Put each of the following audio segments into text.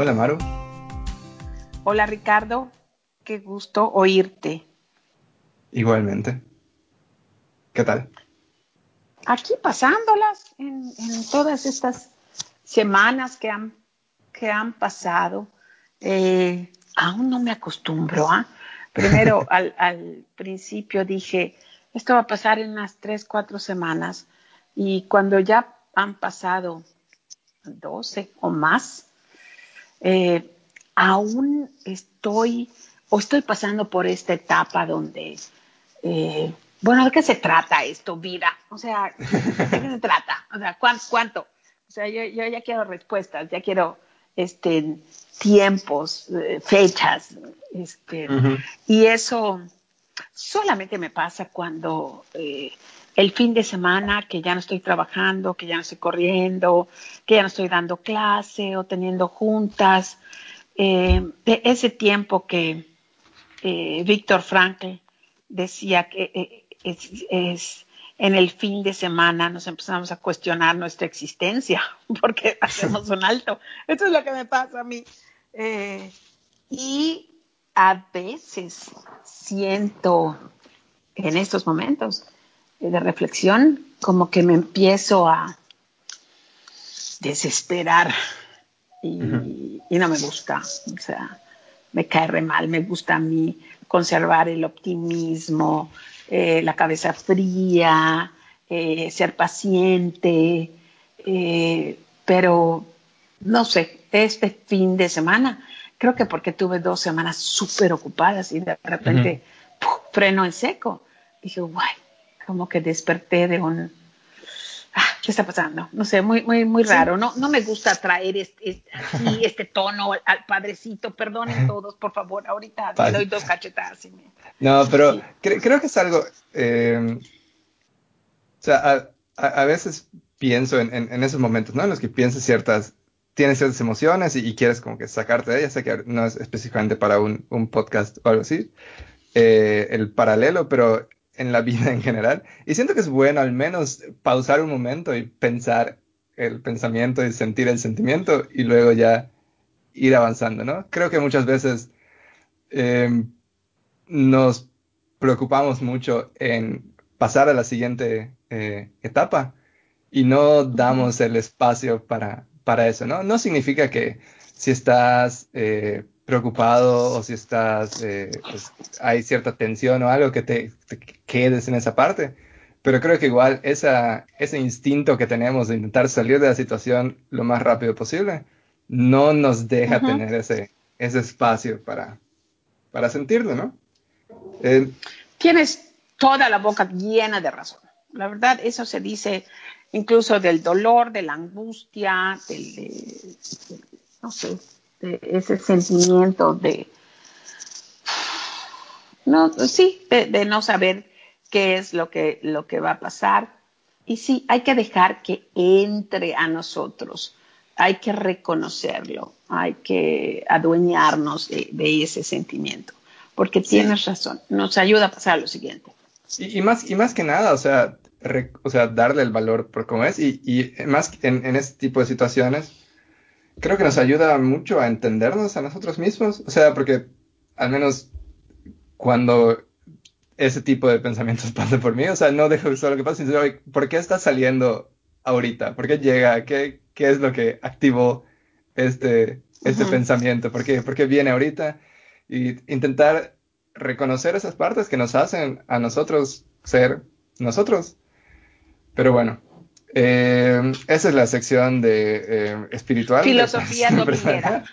Hola Maru. Hola Ricardo, qué gusto oírte. Igualmente. ¿Qué tal? Aquí pasándolas en, todas estas semanas que han, que han pasado. Eh, aún no me acostumbro. ¿ah? Primero, al, al, principio dije, esto va a pasar en unas tres, cuatro semanas. Y cuando ya han pasado 12 o más, eh, aún estoy o estoy pasando por esta etapa donde, eh, bueno, ¿de qué se trata esto, vida? O sea, ¿de qué se trata? O sea, ¿cuánto? O sea, yo, ya quiero respuestas, ya quiero este, tiempos, eh, fechas, este, y eso solamente me pasa cuando eh, el fin de semana que ya no estoy trabajando, que ya no estoy corriendo, que ya no estoy dando clase o teniendo juntas, eh, ese tiempo que eh, Víctor Frankl decía que eh, es, en el fin de semana nos empezamos a cuestionar nuestra existencia porque hacemos un alto. Esto es lo que me pasa a mí. y a veces siento en estos momentos de reflexión como que me empiezo a desesperar y, no me gusta, o sea, me cae re mal, me gusta a mí conservar el optimismo, eh, la cabeza fría, eh, ser paciente, eh, pero no sé, este fin de semana creo que porque tuve dos semanas súper ocupadas y de repente freno en seco. Dije, guay, como que desperté de un... Ah, ¿Qué está pasando? No sé, muy, muy, muy raro. No, no me gusta traer este, este, tono al padrecito. Perdonen todos, por favor. Ahorita le doy dos cachetadas. Y me... No, pero creo que es algo... Eh, o sea, a, veces pienso en, en, esos momentos, ¿no? En los que piensas ciertas tienes ciertas emociones y, quieres como que sacarte de ellas. Sé que no es específicamente para un, un podcast o algo así, eh, el paralelo, pero en la vida en general. Y siento que es bueno al menos pausar un momento y pensar el pensamiento y sentir el sentimiento y luego ya ir avanzando, ¿no? Creo que muchas veces em, nos preocupamos mucho en pasar a la siguiente eh, etapa y no damos el espacio para para eso, ¿no? No significa que si estás eh, preocupado o si estás, eh, pues, hay cierta tensión o algo que te, quedes en esa parte, pero creo que igual esa, ese instinto que tenemos de intentar salir de la situación lo más rápido posible no nos deja tener ese, ese espacio para, para sentirlo, ¿no? Eh, Tienes toda la boca llena de razón. La verdad, eso se dice incluso del dolor, de la angustia, del, no sé, de ese sentimiento de, no, sí, de, no saber qué es lo que, lo que va a pasar. Y sí, hay que dejar que entre a nosotros, hay que reconocerlo, hay que adueñarnos de, ese sentimiento, porque tienes razón, nos ayuda a pasar a lo siguiente. Y, más, y más que nada, o sea, o sea, darle el valor por cómo es. Y, y más en, en, este tipo de situaciones, creo que nos ayuda mucho a entendernos a nosotros mismos, o sea, porque al menos cuando ese tipo de pensamientos pasan por mí, o sea, no dejo solo que pase, sino ¿por qué está saliendo ahorita? ¿Por qué llega? ¿Qué, qué es lo que activó este, este pensamiento? ¿Por qué, ¿Por qué viene ahorita? Y intentar reconocer esas partes que nos hacen a nosotros ser nosotros. Pero bueno, eh, esa es la sección de eh, espiritual. Filosofía dominguera.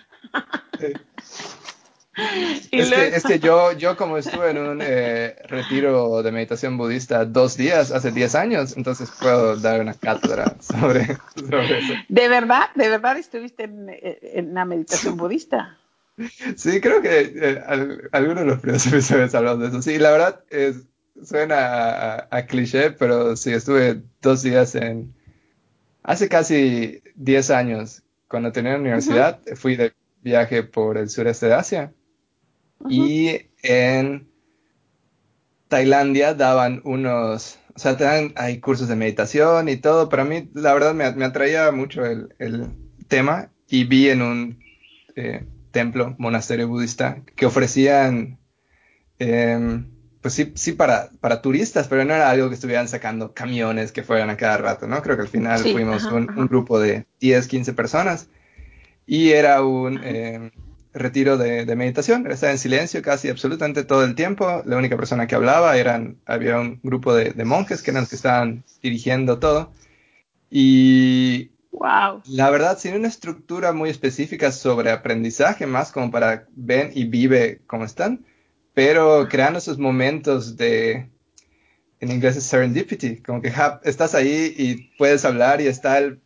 es, que, es, que, yo, yo como estuve en un eh, retiro de meditación budista dos días, hace 10 años, entonces puedo dar una cátedra sobre, eso. ¿De verdad? ¿De verdad estuviste en, en una meditación budista? Sí, creo que algunos de los primeros episodios hablamos de eso. Sí, la verdad es, suena a, cliché, pero sí, estuve dos días en... Hace casi 10 años, cuando tenía la universidad, fui de viaje por el sureste de Asia. Y en Tailandia daban unos, o sea, te dan, hay cursos de meditación y todo, pero a mí la verdad me, atraía mucho el, el, tema y vi en un, eh, templo, monasterio budista, que ofrecían, em, pues sí, sí para, para turistas, pero no era algo que estuvieran sacando camiones que fueran a cada rato, ¿no? Creo que al final fuimos un, grupo de 10, 15 personas y era un em, retiro de, meditación, estaba en silencio casi absolutamente todo el tiempo, la única persona que hablaba eran, había un grupo de, de monjes que eran los que estaban dirigiendo todo y Wow. La verdad, sin una estructura muy específica sobre aprendizaje, más como para ven y vive como están, pero creando esos momentos de, en inglés es serendipity, como que estás ahí y puedes hablar y está el,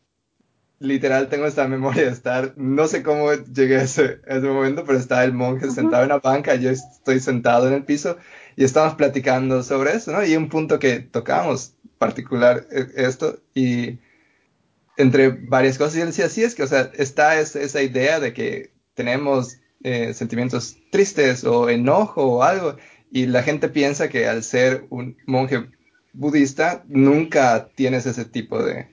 literal, tengo esta memoria de estar, no sé cómo llegué a ese, momento, pero está el monje sentado en la banca, yo estoy sentado en el piso y estamos platicando sobre eso, ¿no? Y un punto que tocamos particular e, esto y entre varias cosas. Y él decía, sí, es que, o sea, está esa idea de que tenemos eh, sentimientos tristes o enojo o algo, y la gente piensa que al ser un monje budista nunca tienes ese tipo de,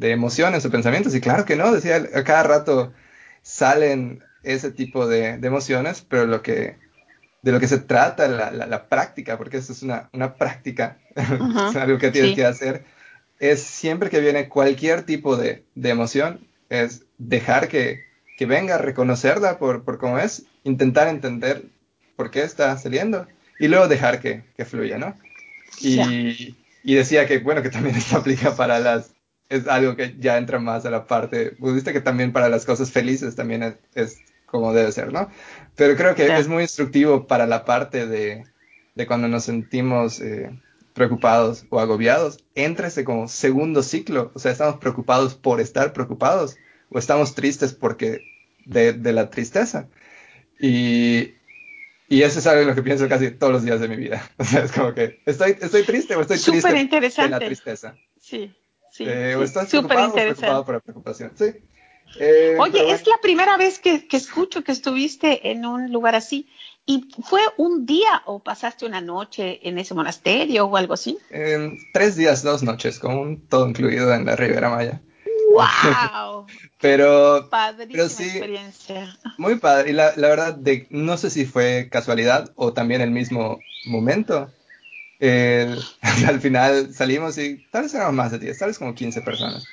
emociones o pensamientos, y claro que no, decía, a cada rato salen ese tipo de, emociones, pero lo que de lo que se trata la, práctica, porque eso es una, práctica, es algo que tienes que hacer, es siempre que viene cualquier tipo de, emoción, es dejar que, venga, reconocerla por, por cómo es, intentar entender por qué está saliendo y luego dejar que, fluya, ¿no? Y, decía que, bueno, que también esto aplica para las, es algo que ya entra más a la parte budista, que también para las cosas felices también es, como debe ser, ¿no? Pero creo que es muy instructivo para la parte de, cuando nos sentimos... Eh, preocupados o agobiados, entra ese como segundo ciclo. O sea, estamos preocupados por estar preocupados o estamos tristes porque de, la tristeza. Y, y, eso es algo en lo que pienso casi todos los días de mi vida. O sea, es como que estoy, estoy triste o estoy triste interesante. de la tristeza. Sí, sí. Eh, o estás preocupado o preocupado por la preocupación. Sí. Eh, Oye, es la primera vez que, que, escucho que estuviste en un lugar así. ¿Y fue un día o pasaste una noche en ese monasterio o algo así? tres días, dos noches, con todo incluido en la Ribera Maya. ¡Wow! pero, pero sí, experiencia. Muy padre. Y la, la verdad, de, no sé si fue casualidad o también el mismo momento. al final salimos y tal vez éramos más de 10, tal vez como 15 personas.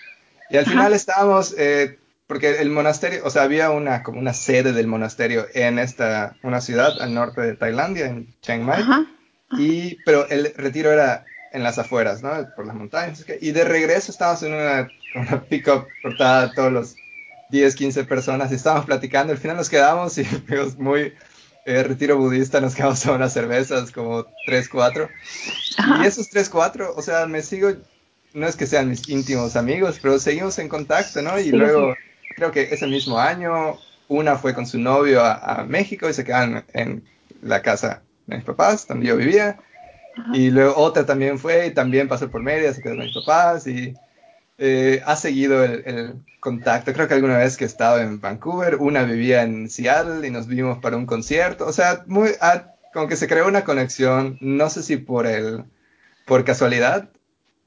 Y al final estábamos eh, porque el monasterio, o sea, había una como una sede del monasterio en esta, una ciudad al norte de Tailandia, en Chiang Mai, y, pero el retiro era en las afueras, ¿no? Por las montañas. Y de regreso estábamos en una, una pick-up cortada, todos los 10, 15 personas, y estábamos platicando, al final nos quedamos y fuimos muy eh, retiro budista, nos quedamos a unas cervezas, como 3, 4. Y esos 3, 4, o sea, me sigo, no es que sean mis íntimos amigos, pero seguimos en contacto, ¿no? Y luego creo que ese mismo año, una fue con su novio a, México y se quedaron en la casa de mis papás, donde yo vivía. Y luego otra también fue y también pasó por media, se quedó con mis papás y eh, ha seguido el, contacto. Creo que alguna vez que he estado en Vancouver, una vivía en Seattle y nos vimos para un concierto. O sea, muy, como que se creó una conexión, no sé si por el, por casualidad,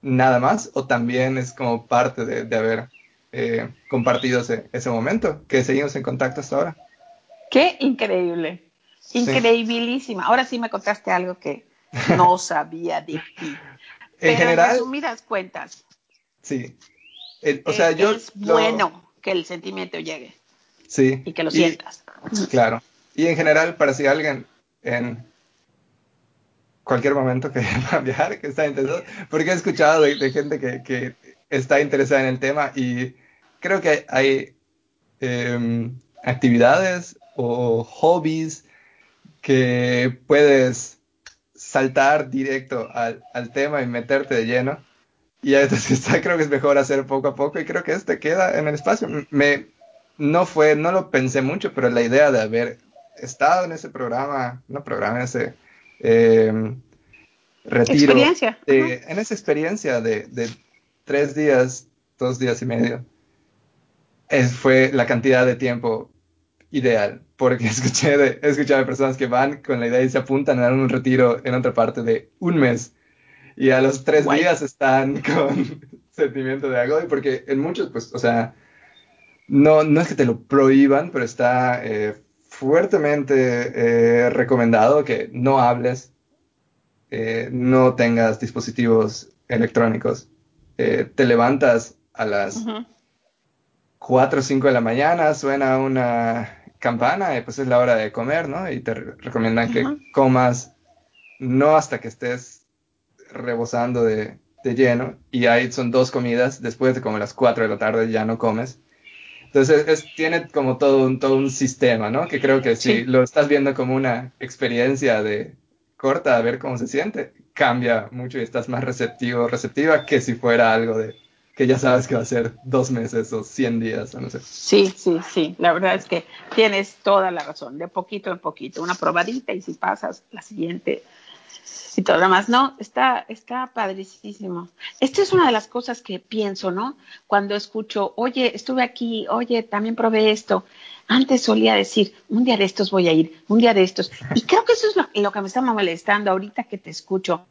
nada más, o también es como parte de, de haber eh, compartido ese, ese, momento, que seguimos en contacto hasta ahora. Qué increíble, increíbilísima. Ahora sí me contaste algo que no sabía de ti. en general, resumidas cuentas. Sí. o sea, yo es bueno que el sentimiento llegue. Sí. Y que lo sientas. Claro. Y en general, para si alguien en cualquier momento que va a viajar, que está interesado, porque he escuchado de, gente que, que, está interesada en el tema y creo que hay em, actividades o hobbies que puedes saltar directo al, tema y meterte de lleno. Y a veces creo que es mejor hacer poco a poco y creo que este queda en el espacio. Me, no fue, no lo pensé mucho, pero la idea de haber estado en ese programa, no programa, en ese em, retiro. Experiencia. en esa experiencia de, de tres días, dos días y medio, fue la cantidad de tiempo ideal, porque escuché de, he escuchado de personas que van con la idea y se apuntan a dar un retiro en otra parte de un mes. Y a los tres días están con sentimiento de agobio, porque en muchos, pues, o sea, no, no es que te lo prohíban, pero está eh, fuertemente eh, recomendado que no hables, eh, no tengas dispositivos electrónicos. te levantas a las 4 o 5 de la mañana, suena una campana y pues es la hora de comer, ¿no? Y te recomiendan que comas no hasta que estés rebosando de, de, lleno y ahí son dos comidas, después de como las 4 de la tarde ya no comes entonces, es, tiene como todo un, todo un sistema, ¿no? Que creo que si lo estás viendo como una experiencia de corta, a ver cómo se siente, cambia mucho y estás más receptivo, receptiva que si fuera algo de que ya sabes que va a ser dos meses o cien días, o no sé. Sí, sí, sí. La verdad es que tienes toda la razón. De poquito en poquito, una probadita y si pasas la siguiente y todo lo demás. No, está, está padricísimo. Esta es una de las cosas que pienso, ¿no? Cuando escucho, oye, estuve aquí, oye, también probé esto. Antes solía decir, un día de estos voy a ir, un día de estos. Y creo que eso es lo, lo que me está molestando ahorita que te escucho.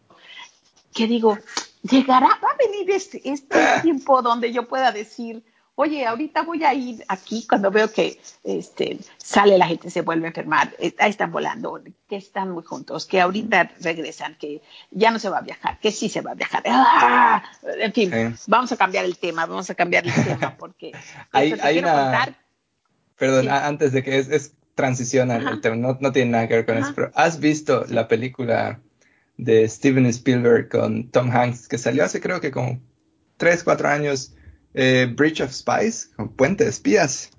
Que digo, llegará, va a venir este, este tiempo donde yo pueda decir, oye, ahorita voy a ir aquí cuando veo que este, sale la gente, se vuelve a enfermar, eh, ahí están volando, que están muy juntos, que ahorita regresan, que ya no se va a viajar, que sí se va a viajar. ¡Ah! En fin, vamos a cambiar el tema, vamos a cambiar el tema porque hay, hay una... Perdón, antes de que es, es transiciona el tema, no, no, tiene nada que ver con eso, pero ¿has visto la película de Steven Spielberg con Tom Hanks que salió hace creo que como tres, cuatro años? eh, Bridge of Spies, Puente de Espías.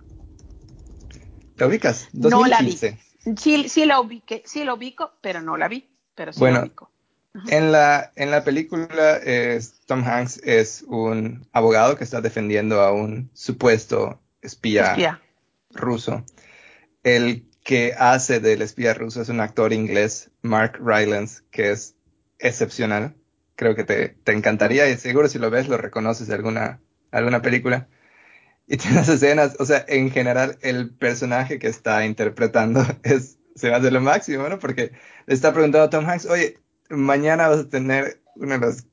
¿La ubicas? 2015. No la vi. Sí, sí la ubiqué, sí la ubico, pero no la vi, pero sí bueno, la ubico. En la, en la película Tom Hanks es un abogado que está defendiendo a un supuesto espía, espía, ruso. El que hace del espía ruso es un actor inglés, Mark Rylance, que es excepcional. Creo que te, te encantaría y seguro si lo ves lo reconoces de alguna alguna película. Y tienes escenas, o sea, en general el personaje que está interpretando es, se va de lo máximo, ¿no? Porque le está preguntando a Tom Hanks, oye, mañana vas a tener uno de los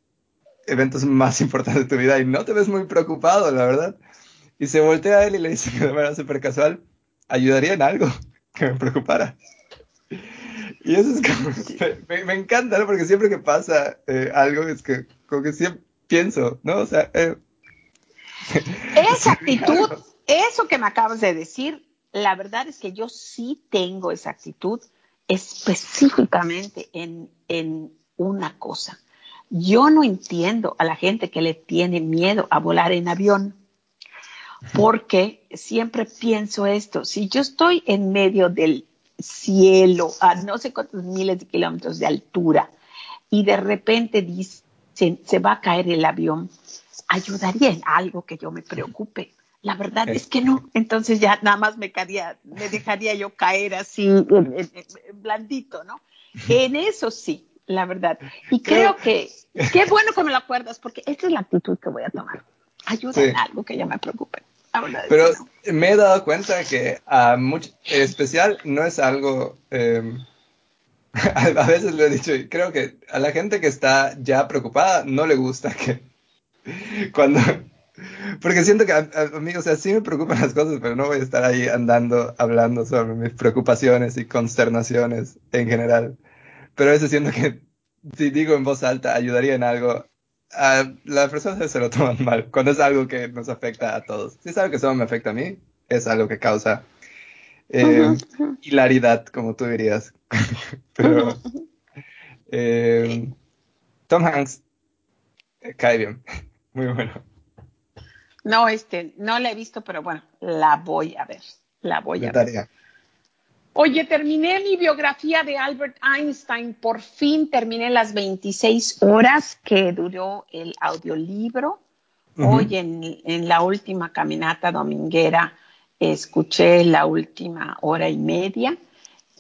eventos más importantes de tu vida y no te ves muy preocupado, la verdad. Y se voltea a él y le dice de manera súper casual, ayudaría en algo que me preocupara. Y eso es como, me, me encanta, ¿no? Porque siempre que pasa eh, algo es que como que siempre pienso, ¿no? O sea, eh, esa actitud, eso que me acabas de decir, la verdad es que yo sí tengo esa actitud específicamente en, en una cosa. Yo no entiendo a la gente que le tiene miedo a volar en avión, porque siempre pienso esto, si yo estoy en medio del cielo a no sé cuántos miles de kilómetros de altura y de repente dicen se va a caer el avión, ayudaría en algo que yo me preocupe. La verdad es que no. Entonces ya nada más me, me dejaría yo caer así blandito, ¿no? En eso sí, la verdad. Y creo, que qué bueno que me lo acuerdas, porque esta es la actitud que voy a tomar. Ayuda en algo que ya me preocupe. Pero me he dado cuenta que a mucho, especial no es algo, em, a veces lo he dicho, creo que a la gente que está ya preocupada no le gusta que Cuando, porque siento que a, mí, o sea, sí me preocupan las cosas, pero no voy a estar ahí andando, hablando sobre mis preocupaciones y consternaciones en general. Pero a veces siento que si digo en voz alta ayudaría en algo, a las personas se lo toman mal, cuando es algo que nos afecta a todos. Si es algo que solo me afecta a mí, es algo que causa eh, hilaridad, como tú dirías. pero eh, Tom Hanks eh, cae bien. Muy bueno. No, este, no la he visto, pero bueno, la voy a ver. La voy a ver. Oye, terminé mi biografía de Albert Einstein. Por fin terminé las 26 horas que duró el audiolibro. Hoy en, la última caminata dominguera escuché la última hora y media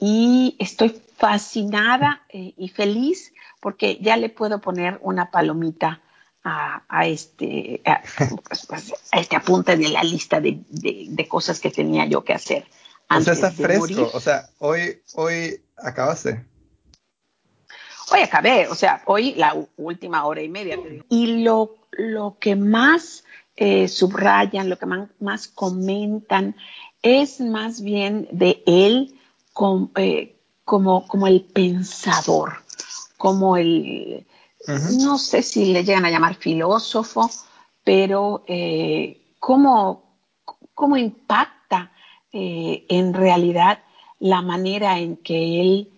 y estoy fascinada eh, y feliz porque ya le puedo poner una palomita a, este, pues, pues, a, este apunte de la lista de, de, cosas que tenía yo que hacer. O sea, está fresco. O sea, hoy, hoy acabaste. Hoy acabé, o sea, hoy la última hora y media. Y lo, lo que más eh, subrayan, lo que más, comentan, es más bien de él eh, como, como el pensador, como el, no sé si le llegan a llamar filósofo, pero eh, cómo, impacta eh, en realidad la manera en que él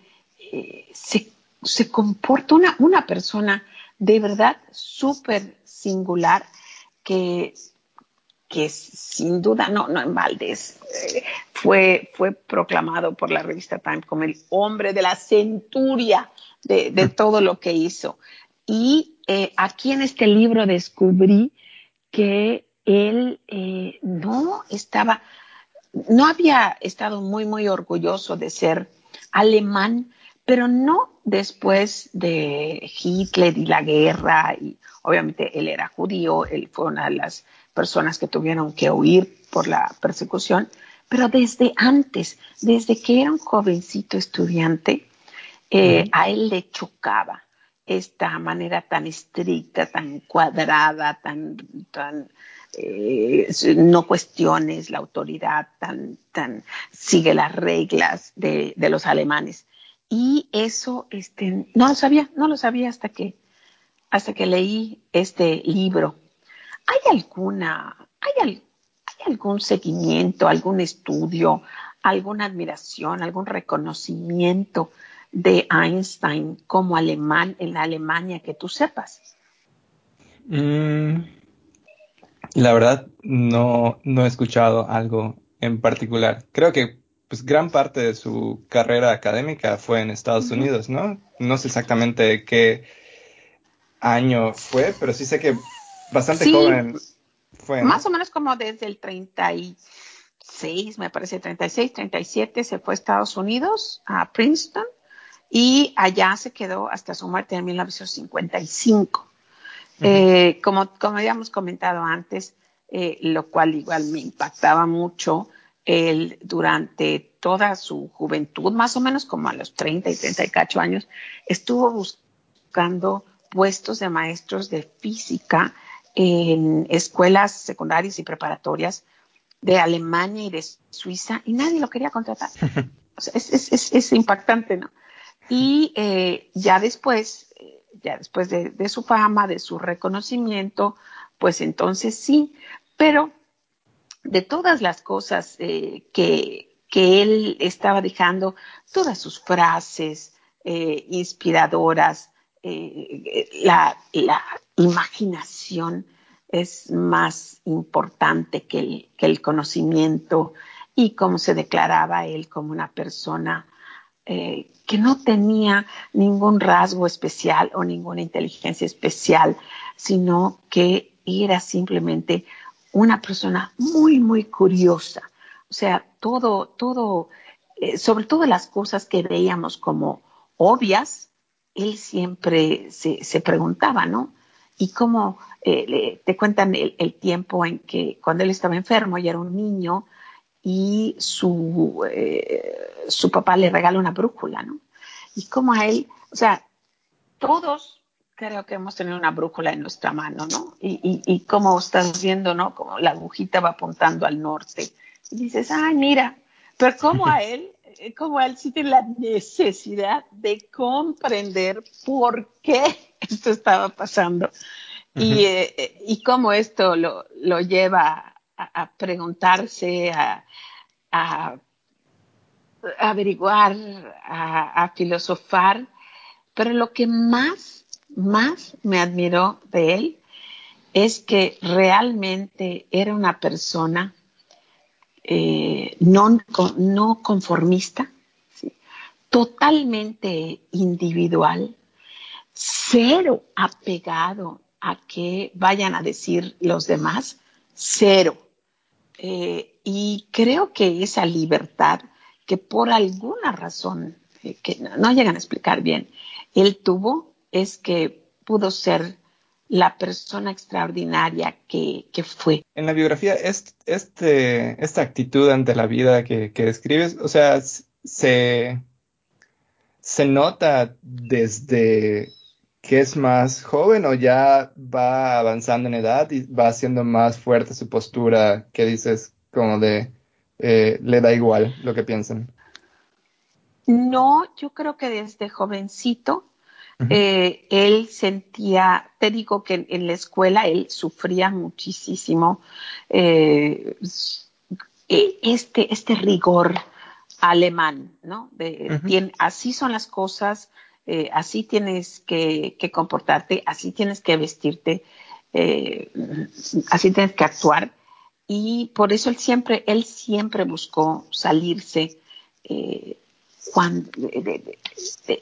eh, se, comporta, una, una persona de verdad súper singular que, que sin duda, no, no en Valdés, fue, fue proclamado por la revista Time como el hombre de la centuria de, de todo lo que hizo. Y eh, aquí en este libro descubrí que él eh, no estaba, no había estado muy, muy orgulloso de ser alemán, pero no después de Hitler y la guerra, y obviamente él era judío, él fue una de las personas que tuvieron que huir por la persecución, pero desde antes, desde que era un jovencito estudiante, eh, a él le chocaba esta manera tan estricta, tan cuadrada, tan, tan eh, no cuestiones la autoridad, tan, tan sigue las reglas de, los alemanes. Y eso este, no lo sabía, no lo sabía hasta que, hasta que leí este libro. ¿Hay alguna, hay, hay algún seguimiento, algún estudio, alguna admiración, algún reconocimiento de Einstein como alemán en la Alemania que tú sepas? Mm, la verdad, no, no he escuchado algo en particular. Creo que pues gran parte de su carrera académica fue en Estados Unidos, ¿no? No sé exactamente qué año fue, pero sí sé que bastante joven fue. Más o menos como desde el 36, me parece, 36, 37, se fue a Estados Unidos, a Princeton, y allá se quedó hasta su muerte en 1955. Eh, como, como habíamos comentado antes, eh, lo cual igual me impactaba mucho, él durante toda su juventud, más o menos como a los 30 y 34 años, estuvo buscando puestos de maestros de física en escuelas secundarias y preparatorias de Alemania y de Suiza y nadie lo quería contratar. es, es, es, impactante, ¿no? Y eh, ya después, eh, ya después de, su fama, de su reconocimiento, pues entonces sí, pero de todas las cosas eh, que, que, él estaba dejando, todas sus frases inspiradoras, la, la, imaginación es más importante que el, que el conocimiento. Y cómo se declaraba él como una persona eh, que no tenía ningún rasgo especial o ninguna inteligencia especial, sino que era simplemente una persona muy, muy curiosa. O sea, todo, todo, eh, sobre todo las cosas que veíamos como obvias, él siempre se, preguntaba, ¿no? Y cómo eh, te cuentan el, el, tiempo en que cuando él estaba enfermo y era un niño, y su, eh, su papá le regala una brújula, ¿no? Y como a él, o sea, todos creo que hemos tenido una brújula en nuestra mano, ¿no? Y, y, y como estás viendo, ¿no? Como la agujita va apuntando al norte. Y dices, ay, mira, pero como a él, eh, como a él sí tiene la necesidad de comprender por qué esto estaba pasando. y, eh, y cómo esto lo, lo lleva a, preguntarse, a, averiguar, a, filosofar, pero lo que más, más me admiró de él es que realmente era una persona eh, no, no, conformista, totalmente individual, cero apegado a que vayan a decir los demás, cero. Eh, y creo que esa libertad que por alguna razón eh, que no, llegan a explicar bien, él tuvo es que pudo ser la persona extraordinaria que, fue. En la biografía, este, esta actitud ante la vida que, que describes, o sea, se, se nota desde que es más joven o ya va avanzando en edad y va haciendo más fuerte su postura que dices como de eh, le da igual lo que piensan? No, yo creo que desde jovencito eh, él sentía, te digo que en, la escuela él sufría muchísimo eh, e, este, este rigor alemán, ¿no? De, así son las cosas, eh, así tienes que, comportarte, así tienes que vestirte, así tienes que actuar. Y por eso él siempre, él siempre buscó salirse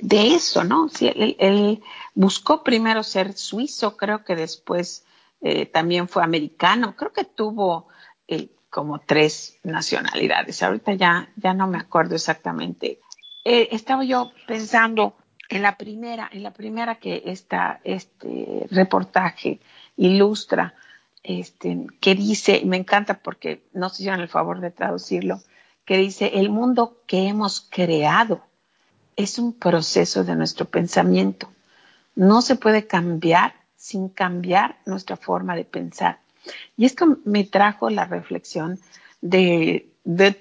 de, eso, ¿no? él, buscó primero ser suizo, creo que después eh, también fue americano, creo que tuvo eh, como tres nacionalidades. Ahorita ya, ya no me acuerdo exactamente. Eh, estaba yo pensando en la primera, en la primera que este reportaje ilustra, este, que dice, me encanta porque no se hicieron el favor de traducirlo, que dice, el mundo que hemos creado es un proceso de nuestro pensamiento. No se puede cambiar sin cambiar nuestra forma de pensar. Y esto me trajo la reflexión de,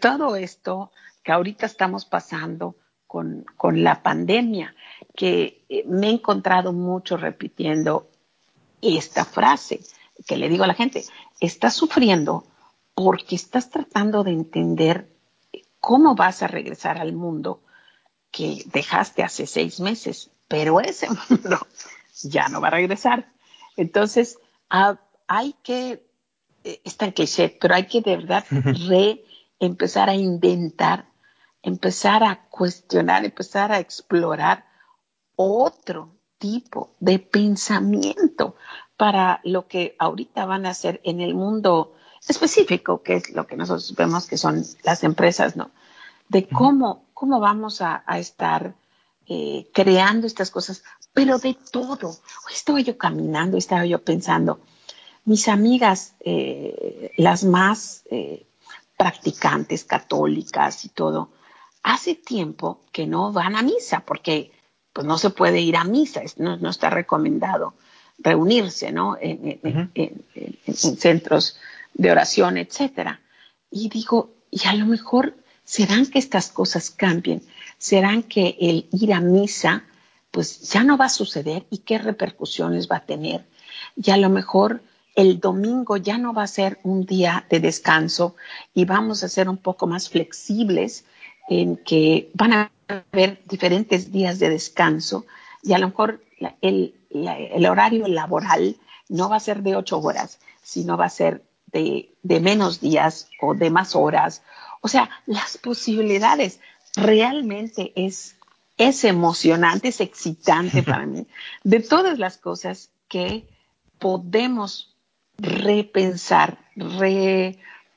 todo esto que ahorita estamos pasando con, con, la pandemia, que eh, me he encontrado mucho repitiendo esta frase que le digo a la gente, estás sufriendo porque estás tratando de entender ¿cómo vas a regresar al mundo que dejaste hace seis meses? Pero ese mundo ya no va a regresar. Entonces, ah, hay que, eh, es tan cliché, pero hay que de verdad re empezar a inventar, empezar a cuestionar, empezar a explorar otro tipo de pensamiento para lo que ahorita van a hacer en el mundo específico, que es lo que nosotros vemos que son las empresas, ¿no? De cómo, cómo vamos a, estar eh, creando estas cosas, pero de todo. Hoy estaba yo caminando, estaba yo pensando, mis amigas, eh, las más eh, practicantes, católicas y todo, hace tiempo que no van a misa, porque pues no se puede ir a misa, no, no está recomendado reunirse, ¿no? En, en centros de oración, etcétera. Y digo, y a lo mejor serán que estas cosas cambien, serán que el ir a misa, pues ya no va a suceder y qué repercusiones va a tener. Y a lo mejor el domingo ya no va a ser un día de descanso y vamos a ser un poco más flexibles en que van a haber diferentes días de descanso y a lo mejor el, el horario laboral no va a ser de ocho horas, sino va a ser de, menos días o de más horas. O sea, las posibilidades realmente es, es emocionante, es excitante para mí, de todas las cosas que podemos repensar,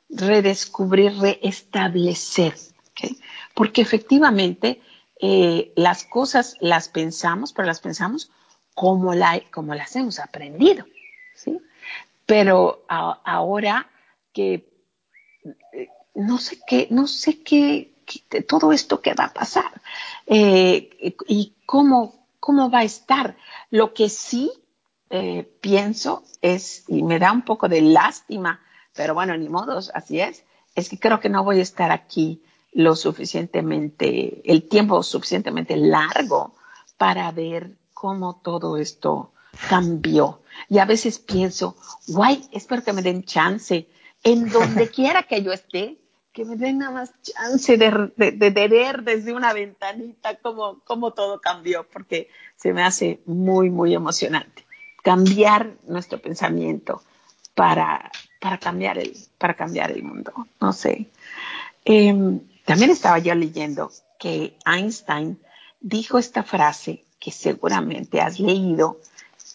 redescubrir, reestablecer. Porque efectivamente eh, las cosas las pensamos, pero las pensamos como, la, como las hemos aprendido. ¿sí? pero ahora que eh, no sé qué, no sé qué, todo esto que va a pasar eh, y cómo, cómo va a estar. Lo que sí pienso es, y me da un poco de lástima, pero bueno, ni modos, así es, es que creo que no voy a estar aquí lo suficientemente, el tiempo suficientemente largo para ver cómo todo esto cambió. Y a veces pienso, guay, espero que me den chance en donde quiera que yo esté, que me den nada más chance de, de, ver desde una ventanita cómo, cómo todo cambió, porque se me hace muy, muy emocionante. Cambiar nuestro pensamiento para, para, cambiar, el, para cambiar el mundo. No sé. Em, también estaba yo leyendo que Einstein dijo esta frase que seguramente has leído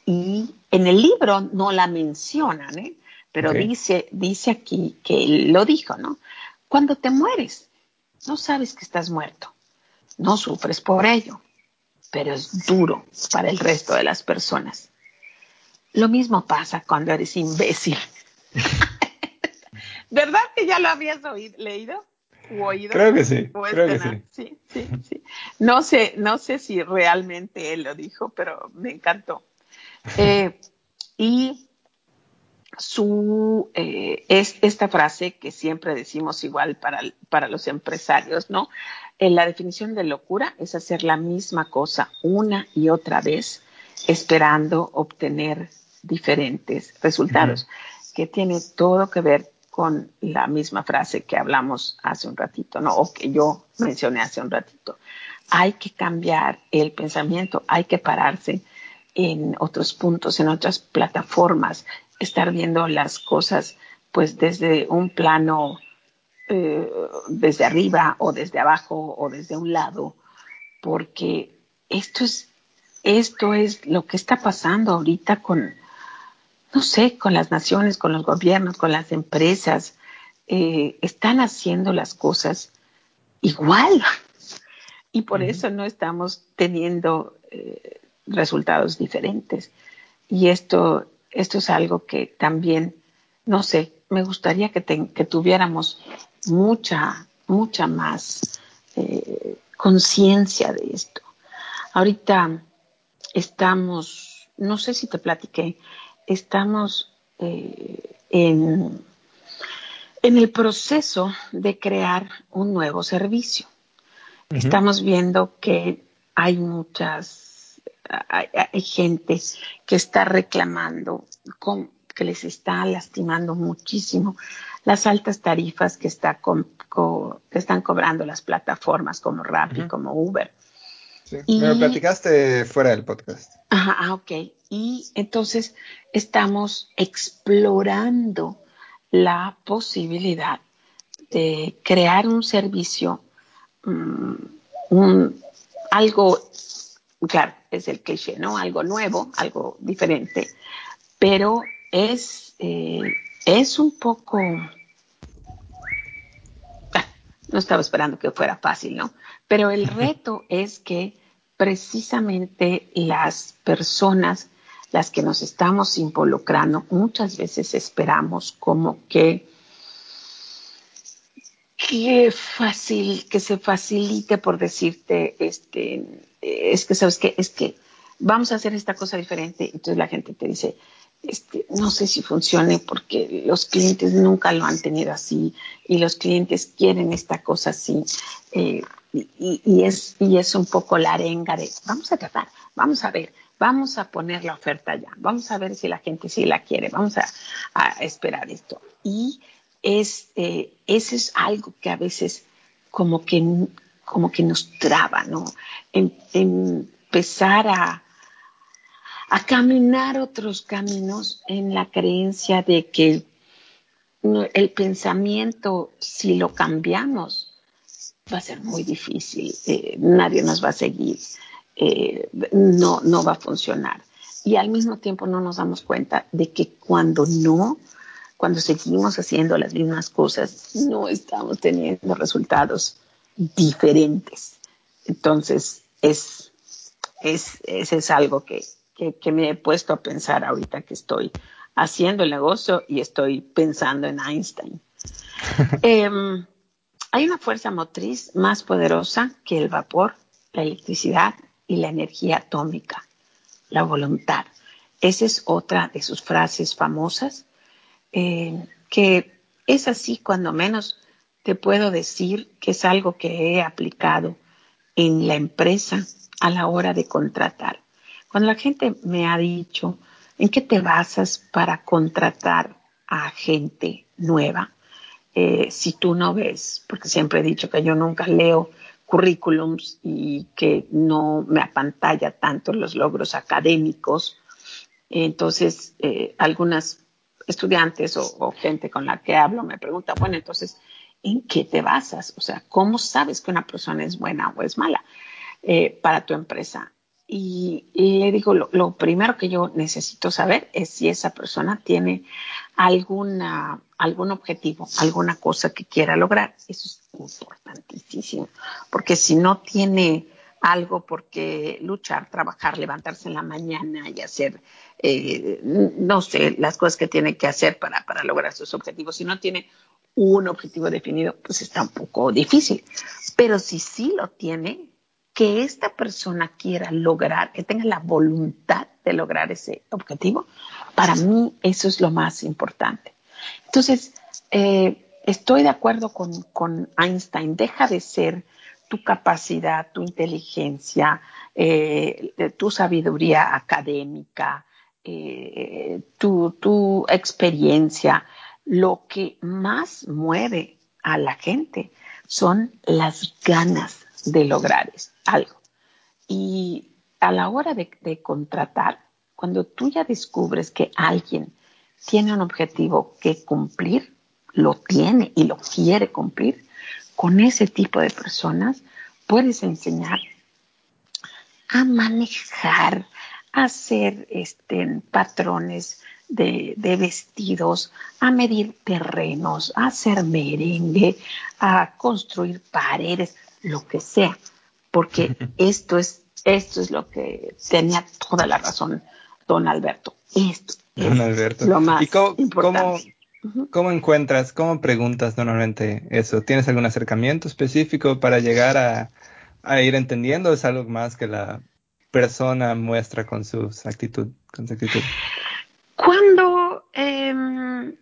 y en el libro no la mencionan, ¿eh? pero dice, dice aquí que él lo dijo, ¿no? Cuando te mueres, no sabes que estás muerto, no sufres por ello, pero es duro para el resto de las personas. Lo mismo pasa cuando eres imbécil. ¿Verdad que ya lo habías oído, leído? Oído? Creo que sí, creo que sí. Sí, sí, sí. No sé, no sé si realmente él lo dijo, pero me encantó. Eh, y su eh, es esta frase que siempre decimos igual para, para los empresarios, ¿no? La definición de locura es hacer la misma cosa una y otra vez, esperando obtener diferentes resultados, que tiene todo que ver con la misma frase que hablamos hace un ratito, ¿no? O que yo mencioné hace un ratito. Hay que cambiar el pensamiento, hay que pararse en otros puntos, en otras plataformas, estar viendo las cosas pues desde un plano, eh, desde arriba o desde abajo o desde un lado, porque esto es, esto es lo que está pasando ahorita con, no sé, con las naciones, con los gobiernos, con las empresas, eh, están haciendo las cosas igual. Y por eso no estamos teniendo eh, resultados diferentes. Y esto, esto es algo que también, no sé, me gustaría que, que tuviéramos mucha, mucha más eh, conciencia de esto. Ahorita estamos, no sé si te platiqué, estamos eh, en, en, el proceso de crear un nuevo servicio. Estamos viendo que hay muchas, hay, gente que está reclamando, con, que les está lastimando muchísimo las altas tarifas que, está que están cobrando las plataformas como Rappi, como Uber. Sí, me lo platicaste fuera del podcast. Ajá, ah, ok. Y entonces estamos explorando la posibilidad de crear un servicio, mm, un, algo, claro, es el cliché, ¿no? Algo nuevo, algo diferente, pero es, eh, es un poco... Ah, no estaba esperando que fuera fácil, ¿no? Pero el reto es que precisamente las personas las que nos estamos involucrando, muchas veces esperamos como que que fácil, que se facilite por decirte, este, es que sabes que, es que vamos a hacer esta cosa diferente, entonces la gente te dice, este, no sé si funcione porque los clientes nunca lo han tenido así y los clientes quieren esta cosa así. Eh, y, es, y es un poco la arenga de, vamos a tratar, vamos a ver, vamos a poner la oferta ya, vamos a ver si la gente sí la quiere, vamos a, esperar esto. Y es, eh, eso es algo que a veces como que, como que nos traba, ¿no? empezar a, a caminar otros caminos en la creencia de que el pensamiento, si lo cambiamos, va a ser muy difícil, eh, nadie nos va a seguir, eh, no, no va a funcionar. Y al mismo tiempo no nos damos cuenta de que cuando no, cuando seguimos haciendo las mismas cosas, no estamos teniendo resultados diferentes. Entonces, es, es, ese es algo que, que, me he puesto a pensar ahorita que estoy haciendo el negocio y estoy pensando en Einstein. Em, hay una fuerza motriz más poderosa que el vapor, la electricidad y la energía atómica, la voluntad. Esa es otra de sus frases famosas, eh, que es así cuando menos te puedo decir que es algo que he aplicado en la empresa a la hora de contratar. Cuando la gente me ha dicho, ¿en qué te basas para contratar a gente nueva? Eh, si tú no ves, porque siempre he dicho que yo nunca leo currículums y que no me apantalla tanto los logros académicos. Entonces, eh, algunas estudiantes o, gente con la que hablo me preguntan, bueno, entonces, ¿en qué te basas? O sea, ¿cómo sabes que una persona es buena o es mala eh, para tu empresa? Y, le digo, lo, primero que yo necesito saber es si esa persona tiene alguna, algún objetivo, alguna cosa que quiera lograr. Eso es importantísimo, porque si no tiene algo por qué luchar, trabajar, levantarse en la mañana y hacer, eh, no sé, las cosas que tiene que hacer para, para lograr sus objetivos, si no tiene un objetivo definido, pues está un poco difícil. Pero si sí lo tiene, que esta persona quiera lograr, que tenga la voluntad de lograr ese objetivo, para mí eso es lo más importante. Entonces, eh, estoy de acuerdo con, Einstein, deja de ser tu capacidad, tu inteligencia, eh, tu sabiduría académica, eh, tu, tu experiencia, lo que más mueve a la gente son las ganas de lograr algo. Y a la hora de, contratar, cuando tú ya descubres que alguien tiene un objetivo que cumplir, lo tiene y lo quiere cumplir, con ese tipo de personas puedes enseñar a manejar, a hacer este, patrones de, de, vestidos, a medir terrenos, a hacer merengue, a construir paredes, lo que sea, porque esto es, esto es lo que tenía toda la razón don Alberto. Esto don Alberto. lo más ¿Y cómo, importante. Cómo, encuentras, cómo preguntas normalmente eso? ¿Tienes algún acercamiento específico para llegar a, a ir entendiendo? ¿Es algo más que la persona muestra con, sus actitud, con su actitud? Cuando, em,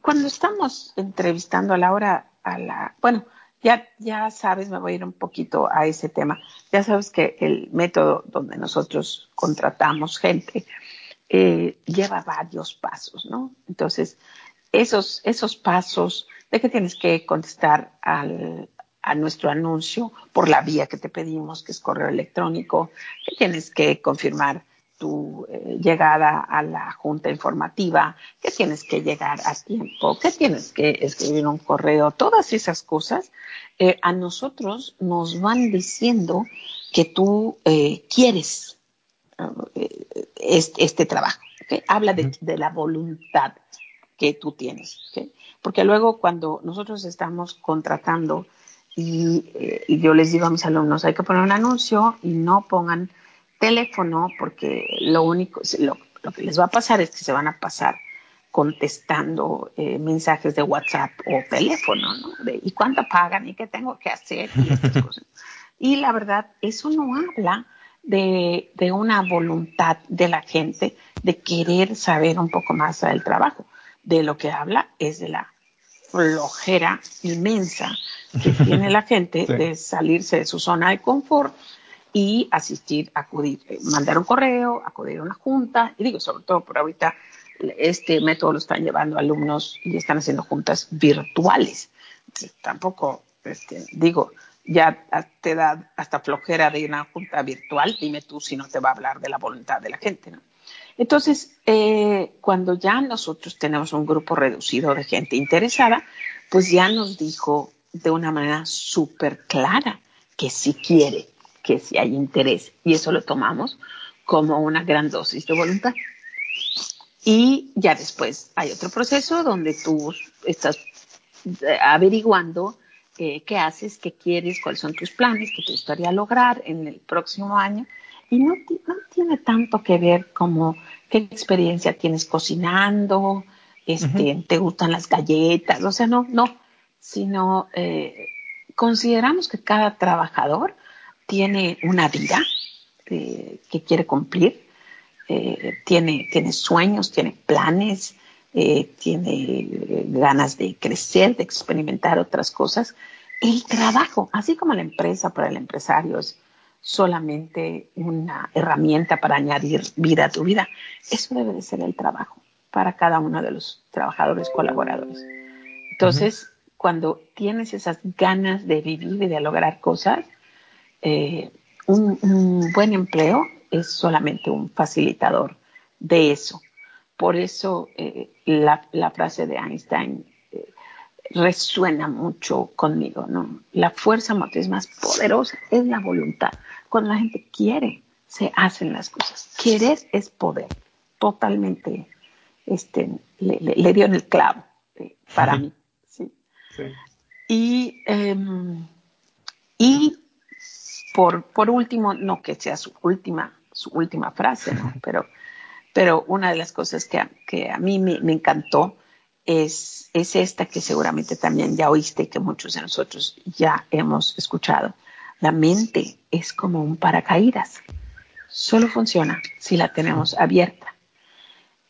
cuando estamos entrevistando a la hora, a la, bueno, ya, ya sabes, me voy a ir un poquito a ese tema. Ya sabes que el método donde nosotros contratamos gente eh, lleva varios pasos, ¿no? Entonces, esos, esos pasos de que tienes que contestar al, a nuestro anuncio por la vía que te pedimos, que es correo electrónico, que tienes que confirmar tu eh, llegada a la junta informativa, que tienes que llegar a tiempo, que tienes que escribir un correo, todas esas cosas, eh, a nosotros nos van diciendo que tú eh, quieres este, este, trabajo. Habla de, la voluntad que tú tienes. Porque luego cuando nosotros estamos contratando y, y yo les digo a mis alumnos, hay que poner un anuncio y no pongan teléfono porque lo único, lo, que les va a pasar es que se van a pasar contestando eh, mensajes de WhatsApp o teléfono, ¿no? De, ¿Y cuánto pagan? ¿Y qué tengo que hacer? Y la verdad, eso no habla de, de, una voluntad de la gente de querer saber un poco más del trabajo. De lo que habla es de la flojera inmensa que tiene la gente de salirse de su zona de confort y asistir, acudir, eh, mandar un correo, acudir a una junta, y digo, sobre todo por ahorita, este método lo están llevando alumnos y están haciendo juntas virtuales. tampoco, este, digo, ya te da hasta flojera de una junta virtual, dime tú si no te va a hablar de la voluntad de la gente, ¿no? Entonces, eh, cuando ya nosotros tenemos un grupo reducido de gente interesada, pues ya nos dijo de una manera súper clara que si quiere que si hay interés y eso lo tomamos como una gran dosis de voluntad. Y ya después hay otro proceso donde tú estás eh, averiguando eh, qué haces, qué quieres, cuáles son tus planes, qué te gustaría lograr en el próximo año. Y no, no tiene tanto que ver como qué experiencia tienes cocinando, este, te gustan las galletas, o sea, no, no, sino eh, consideramos que cada trabajador tiene una vida eh, que quiere cumplir, eh, tiene, tiene sueños, tiene planes, eh, tiene ganas de crecer, de experimentar otras cosas. El trabajo, así como la empresa para el empresario es solamente una herramienta para añadir vida a tu vida, eso debe de ser el trabajo para cada uno de los trabajadores colaboradores. Entonces, cuando tienes esas ganas de vivir y de lograr cosas, eh, un, buen empleo es solamente un facilitador de eso. Por eso eh, la, frase de Einstein eh, resuena mucho conmigo, ¿no? La fuerza motriz más poderosa es la voluntad. Cuando la gente quiere, se hacen las cosas. Querer es poder. Totalmente, este, le, dio en el clavo para mí. ¿sí? Y, em, y por, último, no que sea su última, su última frase, pero, pero una de las cosas que a, que a mí me, encantó es, es esta que seguramente también ya oíste y que muchos de nosotros ya hemos escuchado. La mente es como un paracaídas. Solo funciona si la tenemos abierta.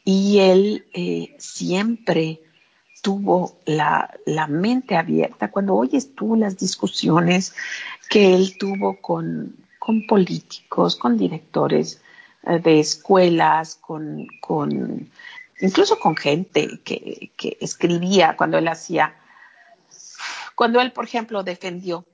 Y él eh, siempre tuvo la, la, mente abierta. Cuando oyes tú las discusiones que él tuvo con, con políticos, con directores eh, de escuelas, con, con incluso con gente que, que escribía cuando él hacía, cuando él, por ejemplo, defendió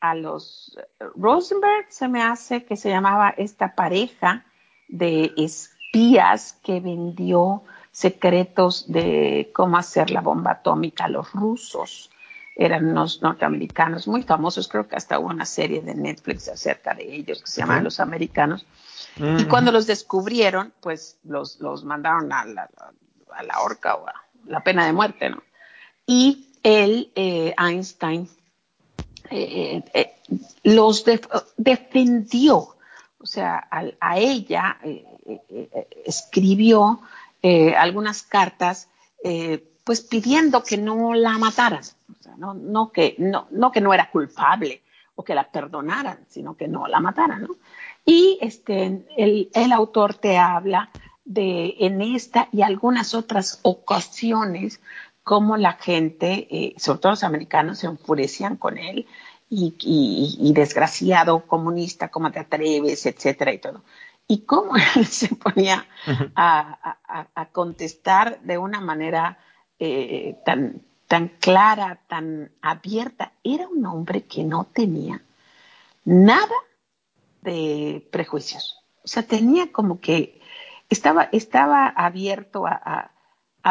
a los Rosenberg, se me hace que se llamaba esta pareja de espías que vendió secretos de cómo hacer la bomba atómica a los rusos. Eran unos norteamericanos muy famosos, creo que hasta hubo una serie de Netflix acerca de ellos que se llama Los Americanos. Y cuando los descubrieron, pues los, los mandaron a la, a la horca o a la pena de muerte, ¿no? Y él, eh, Einstein, eh, eh, los defendió, o sea, a, ella escribió algunas cartas, pues pidiendo que no la mataran, no, no, que, no, no que no era culpable o que la perdonaran, sino que no la mataran, ¿no? Y este, el, el autor te habla de en esta y algunas otras ocasiones cómo la gente, eh, sobre todo los americanos, se enfurecían con él y, desgraciado comunista, cómo te atreves, etcétera y todo. Y cómo él se ponía a, contestar de una manera eh, tan, tan clara, tan abierta. Era un hombre que no tenía nada de prejuicios. O sea, tenía como que estaba, estaba abierto a,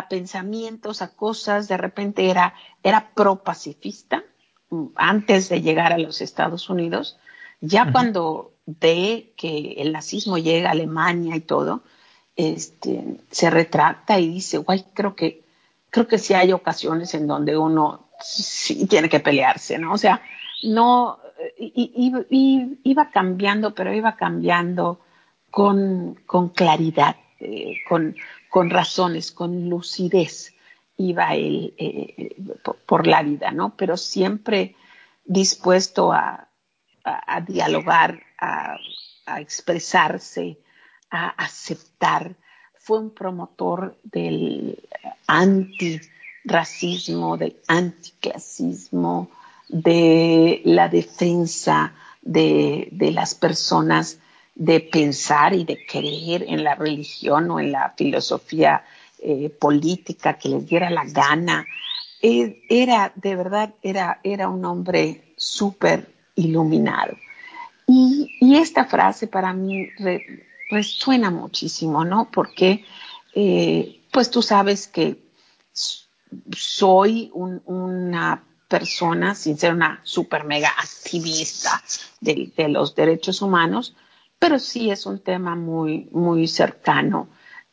pensamientos, a cosas, de repente era, era pro-pacifista mm, antes de llegar a los Estados Unidos. Ya cuando ve que el nazismo llega a Alemania y todo, este, se retracta y dice, guay, creo que, creo que sí hay ocasiones en donde uno sí tiene que pelearse, ¿no? O sea, no, iba cambiando, pero iba cambiando con, claridad, eh, con, razones, con lucidez, iba él eh, por, la vida, ¿no? Pero siempre dispuesto a, a, dialogar, a, a, expresarse, a aceptar. Fue un promotor del antirracismo, del anticlasismo, de la defensa de, de las personas de pensar y de creer en la religión o en la filosofía eh, política que les diera la gana. Eh, era, de verdad, era, era un hombre súper iluminado. Y, esta frase para mí resuena muchísimo, ¿no? Porque, eh, pues tú sabes que soy una persona, sin ser una super mega activista de, los derechos humanos, pero sí es un tema muy, muy cercano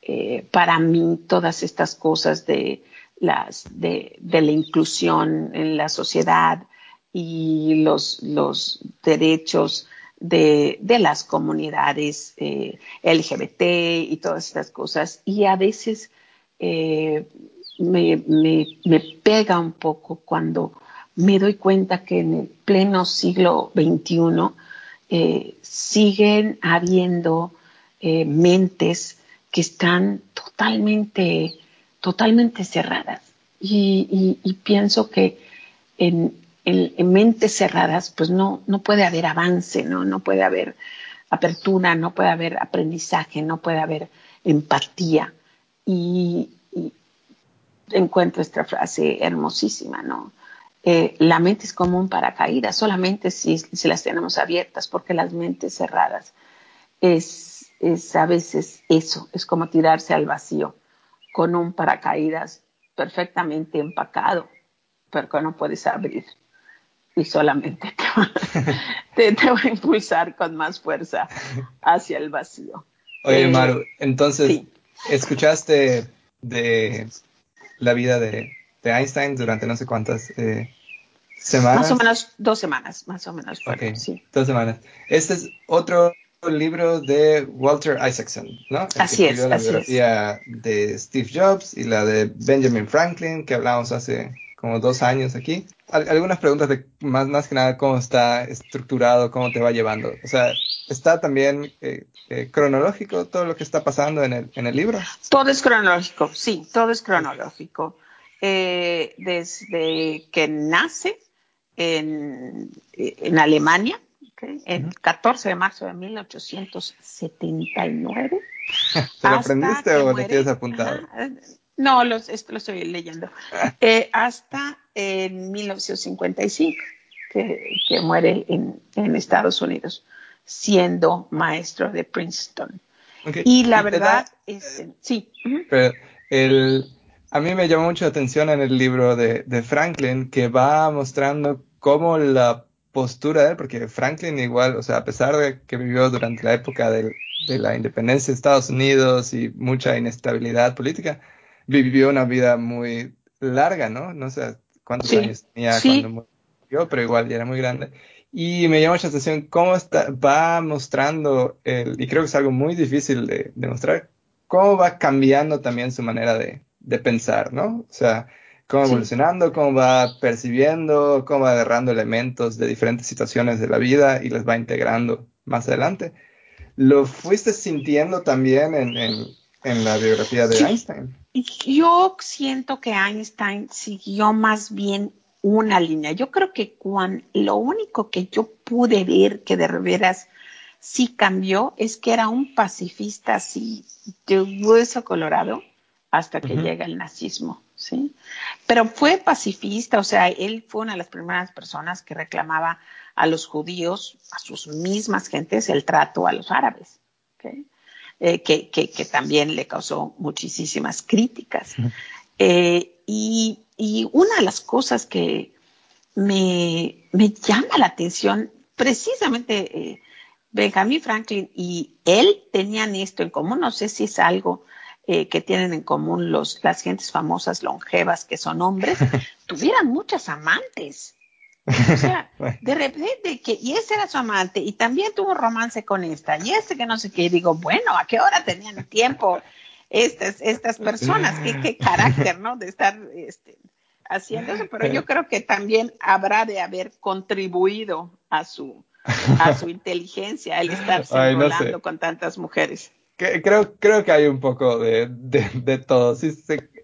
eh, para mí, todas estas cosas de, las, de, la inclusión en la sociedad y los, los derechos de, de, las comunidades eh, LGBT y todas estas cosas. Y a veces eh, me, me, me, pega un poco cuando me doy cuenta que en el pleno siglo XXI eh, siguen habiendo eh, mentes que están totalmente, totalmente cerradas. Y, pienso que en, mentes cerradas, pues no, no puede haber avance, ¿no? no puede haber apertura, no puede haber aprendizaje, no puede haber empatía. Y, y encuentro esta frase hermosísima, ¿no? Eh, la mente es como un paracaídas, solamente si, si, las tenemos abiertas, porque las mentes cerradas es, es a veces eso, es como tirarse al vacío con un paracaídas perfectamente empacado, pero que no puedes abrir y solamente te, te, va a impulsar con más fuerza hacia el vacío. Oye, eh, Maru, entonces, ¿escuchaste de la vida de, de Einstein durante no sé cuántas eh, semanas. Más o menos dos semanas, más o menos. sí. Dos semanas. Este es otro libro de Walter Isaacson, ¿no? El así que es, la así biografía de Steve Jobs y la de Benjamin Franklin, que hablamos hace como dos años aquí. algunas preguntas de más, más que nada cómo está estructurado, cómo te va llevando. O sea, ¿está también eh, eh, cronológico todo lo que está pasando en el, en el libro? Todo es cronológico, sí, todo es cronológico. Eh, desde que nace en, en Alemania, el 14 de marzo de 1879. ¿Te lo aprendiste o te tienes apuntado? No, los, esto lo estoy leyendo. Eh, hasta en 1955, que, que muere en, en, Estados Unidos, siendo maestro de Princeton. Y la verdad, es, este, sí. Pero el, a mí me llamó mucho la atención en el libro de, de Franklin que va mostrando cómo la postura de él, porque Franklin igual, o sea, a pesar de que vivió durante la época de la independencia de Estados Unidos y mucha inestabilidad política, vivió una vida muy larga, ¿no? No sé cuántos años tenía cuando murió, pero igual ya era muy grande. Y me llama mucha atención cómo está, va mostrando, el, y creo que es algo muy difícil de, de mostrar, cómo va cambiando también su manera de, de pensar, ¿no? O sea, cómo evolucionando, cómo va percibiendo, cómo va agarrando elementos de diferentes situaciones de la vida y les va integrando más adelante. ¿Lo fuiste sintiendo también en, en, la biografía de Einstein? Yo siento que Einstein siguió más bien una línea. Yo creo que cuando, lo único que yo pude ver que de veras sí cambió es que era un pacifista así de hueso colorado hasta que llega el nazismo. ¿sí? Pero fue pacifista, o sea, él fue una de las primeras personas que reclamaba a los judíos, a sus mismas gentes, el trato a los árabes, eh, que, que, también le causó muchísimas críticas. Eh, y, y, una de las cosas que me, me llama la atención, precisamente eh, Benjamin Franklin y él tenían esto en común, no sé si es algo eh, que tienen en común los, las gentes famosas longevas que son hombres, tuvieran muchas amantes. O sea, de repente que, y ese era su amante, y también tuvo romance con esta, y este que no sé qué, y digo, bueno, ¿a qué hora tenían tiempo estas, estas personas? ¿Qué, qué carácter, ¿no? De estar este, haciendo eso, pero yo creo que también habrá de haber contribuido a su, a su inteligencia el estarse enrolando con tantas mujeres creo, creo que hay un poco de, de, todo. Sí,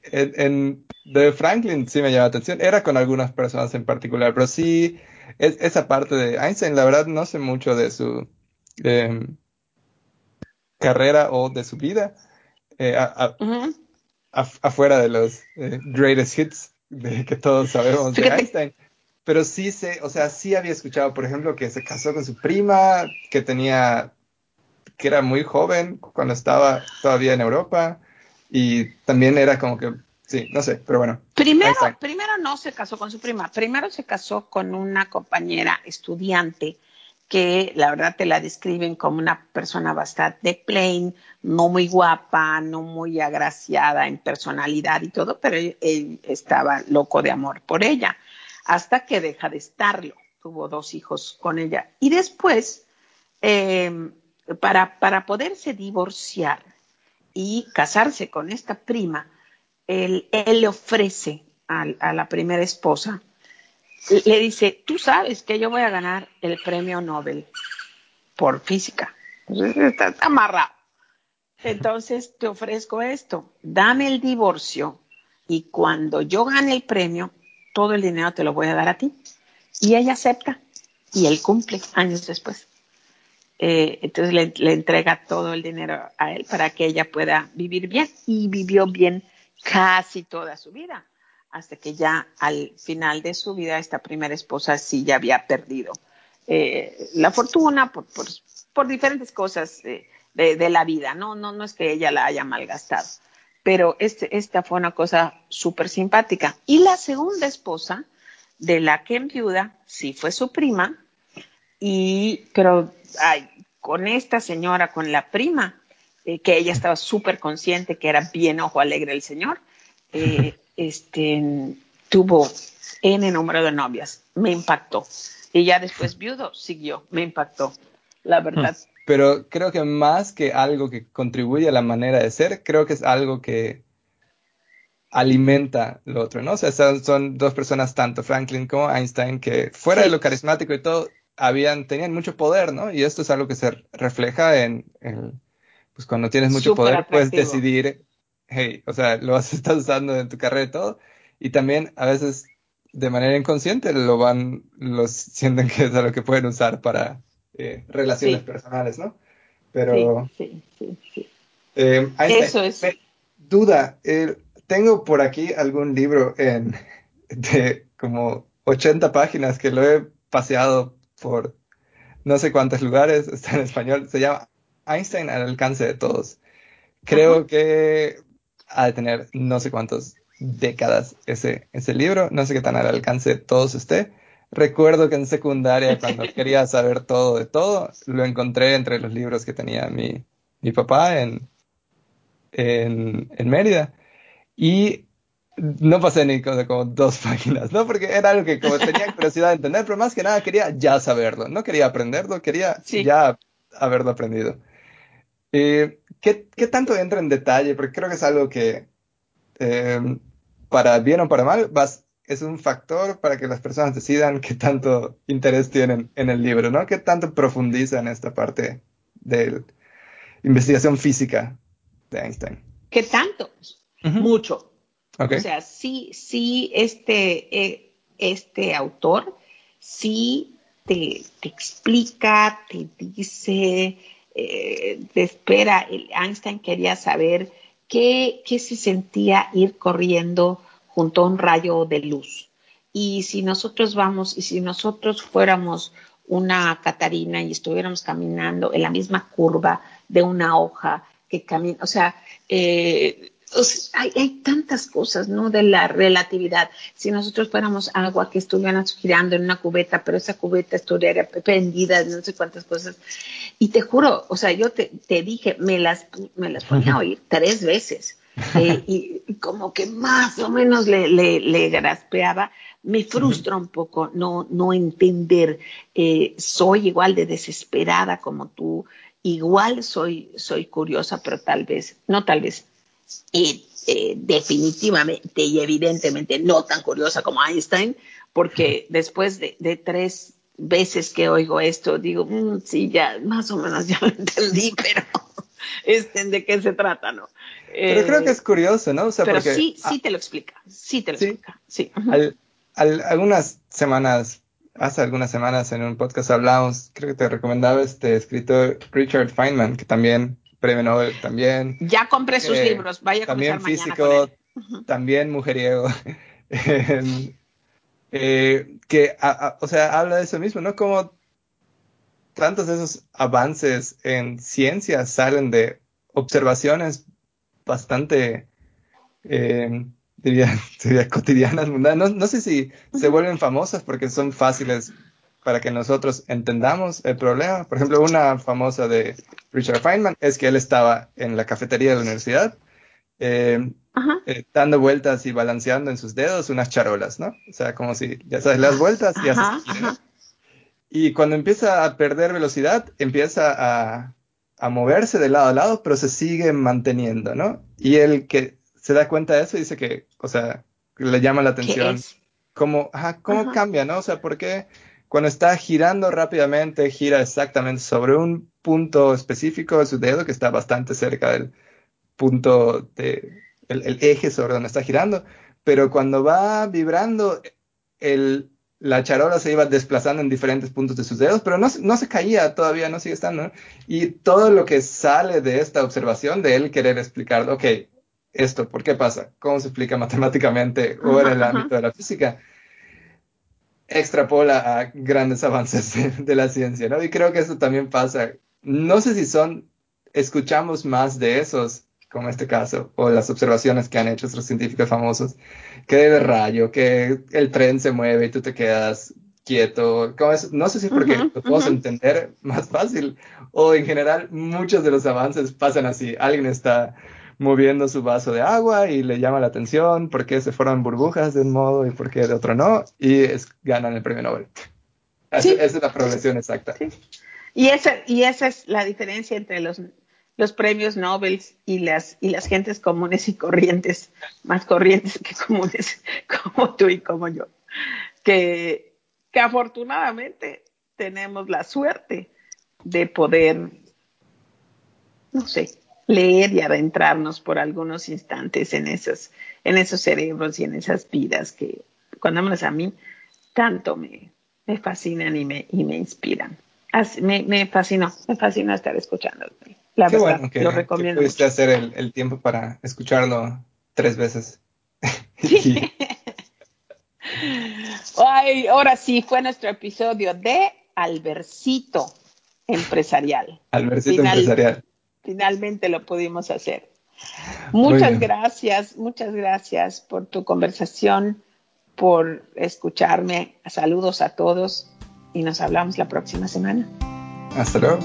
en, de Franklin sí me llama la atención. Era con algunas personas en particular, pero sí, es, esa parte de Einstein, la verdad no sé mucho de su em, carrera o de su vida. Eh, afuera de los eh, greatest hits de que todos sabemos de Einstein. Pero sí sé, o sea, sí había escuchado, por ejemplo, que se casó con su prima, que tenía que era muy joven cuando estaba todavía en Europa y también era como que, sí, no sé, pero bueno. Primero, primero no se casó con su prima, primero se casó con una compañera estudiante que la verdad te la describen como una persona bastante plain, no muy guapa, no muy agraciada en personalidad y todo, pero él, estaba loco de amor por ella, hasta que deja de estarlo. Tuvo dos hijos con ella. Y después, eh, para, para poderse divorciar y casarse con esta prima, él, le ofrece a, la primera esposa, le dice, tú sabes que yo voy a ganar el premio Nobel por física. Está amarrado. Entonces te ofrezco esto, dame el divorcio y cuando yo gane el premio, todo el dinero te lo voy a dar a ti. Y ella acepta y él cumple años después. Eh, entonces le, entrega todo el dinero a él para que ella pueda vivir bien y vivió bien casi toda su vida, hasta que ya al final de su vida esta primera esposa sí ya había perdido eh, la fortuna por, por, diferentes cosas de, la vida, ¿no? No, no es que ella la haya malgastado, pero este, esta fue una cosa súper simpática. Y la segunda esposa, de la que viuda, sí fue su prima, y, pero ay, con esta señora, con la prima, eh, que ella estaba súper consciente que era bien ojo alegre el señor, eh, este, tuvo N número de novias, me impactó. Y ya después viudo, siguió, me impactó, la verdad. pero creo que más que algo que contribuye a la manera de ser, creo que es algo que alimenta lo otro, ¿no? O sea, son, dos personas, tanto Franklin como Einstein, que fuera de lo carismático y todo, habían, tenían mucho poder, ¿no? Y esto es algo que se refleja en, pues cuando tienes mucho poder, puedes decidir, hey, o sea, lo vas, estás usando en tu carrera y todo, y también a veces de manera inconsciente lo van, los sienten que es algo que pueden usar para eh, relaciones personales, ¿no? Pero... Sí, sí, sí. Eh, Eso es. duda, eh, tengo por aquí algún libro en, de como 80 páginas que lo he paseado por no sé cuántos lugares, está en español, se llama Einstein al alcance de todos. Creo que ha de tener no sé cuántas décadas ese, ese libro, no sé qué tan al alcance de todos esté. Recuerdo que en secundaria, cuando quería saber todo de todo, lo encontré entre los libros que tenía mi, mi papá en, en, en Mérida. Y no pasé ni como, dos páginas, ¿no? Porque era algo que como tenía curiosidad de entender, pero más que nada quería ya saberlo, no quería aprenderlo, quería ya haberlo aprendido. Eh, ¿qué, ¿qué, tanto entra en detalle? Porque creo que es algo que, eh, para bien o para mal, vas, es un factor para que las personas decidan qué tanto interés tienen en el libro, ¿no? ¿Qué tanto profundiza en esta parte de investigación física de Einstein? ¿Qué tanto? mucho. O sea, sí, sí, este, eh, este autor sí te, explica, te dice, eh, te espera. Einstein quería saber qué, qué se sentía ir corriendo junto a un rayo de luz. Y si nosotros vamos, y si nosotros fuéramos una Catarina y estuviéramos caminando en la misma curva de una hoja que camina, o sea, eh, hay, tantas cosas, ¿no? De la relatividad. Si nosotros fuéramos agua que estuviera girando en una cubeta, pero esa cubeta estuviera prendida, no sé cuántas cosas. Y te juro, o sea, yo te, dije, me las, me las ponía a oír tres veces. Eh, y, como que más o menos le, le, le graspeaba. Me frustra un poco no, no entender. Eh, soy igual de desesperada como tú. Igual soy, soy curiosa, pero tal vez, no tal vez, y eh, definitivamente y evidentemente no tan curiosa como Einstein, porque después de, tres veces que oigo esto, digo, mm, sí, ya más o menos ya lo entendí, pero este, ¿de qué se trata, no? Pero creo que es curioso, ¿no? pero sí, sí te lo explica, sí te lo explica, sí. algunas semanas, hace algunas semanas en un podcast hablamos, creo que te recomendaba este escritor Richard Feynman, que también premio Nobel también. Ya compré sus libros, vaya a También físico, también mujeriego. eh, que, o sea, habla de eso mismo, ¿no? Como tantos de esos avances en ciencia salen de observaciones bastante, eh, diría, cotidianas, mundanas. No, sé si se vuelven famosas porque son fáciles para que nosotros entendamos el problema. Por ejemplo, una famosa de Richard Feynman es que él estaba en la cafetería de la universidad eh, eh, dando vueltas y balanceando en sus dedos unas charolas, ¿no? O sea, como si, ya sabes, las vueltas y haces... Y cuando empieza a perder velocidad, empieza a, a moverse de lado a lado, pero se sigue manteniendo, ¿no? Y él que se da cuenta de eso dice que, o sea, le llama la atención cómo, cómo cambia, ¿no? O sea, ¿por qué cuando está girando rápidamente, gira exactamente sobre un punto específico de su dedo que está bastante cerca del punto de el, eje sobre donde está girando, pero cuando va vibrando, el, la charola se iba desplazando en diferentes puntos de sus dedos, pero no, no se caía todavía, no sigue estando. Y todo lo que sale de esta observación, de él querer explicar, ok, esto, ¿por qué pasa? ¿Cómo se explica matemáticamente o en el ámbito de la física? Extrapola a grandes avances de, la ciencia, ¿no? Y creo que eso también pasa. No sé si son, escuchamos más de esos, como este caso, o las observaciones que han hecho otros científicos famosos, que de rayo, que el tren se mueve y tú te quedas quieto. No sé si es porque lo podemos entender más fácil, o en general muchos de los avances pasan así. Alguien está moviendo su vaso de agua y le llama la atención por qué se forman burbujas de un modo y por qué de otro no, y es, ganan el premio Nobel. Esa es la progresión exacta. Y esa, y esa es la diferencia entre los, los premios Nobel y las, y las gentes comunes y corrientes, más corrientes que comunes, como tú y como yo, que, que afortunadamente tenemos la suerte de poder, no sé, leer y adentrarnos por algunos instantes en esos, en esos cerebros y en esas vidas que, cuando menos a mí, tanto me, me fascinan y me, y me inspiran. Así, me, me, fascinó, me fascinó estar escuchando. La Qué verdad, bueno que, lo recomiendo. que pudiste mucho. hacer el, el, tiempo para escucharlo tres veces. Sí. Ay, ahora sí, fue nuestro episodio de Albercito Empresarial. Albercito Final, Empresarial. Finalmente lo pudimos hacer. Muchas gracias, muchas gracias por tu conversación, por escucharme. Saludos a todos y nos hablamos la próxima semana. Hasta luego.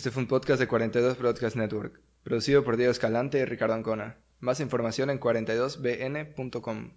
Este fue un podcast de 42 Broadcast Network, producido por Diego Escalante y Ricardo Ancona. Más información en 42bn.com.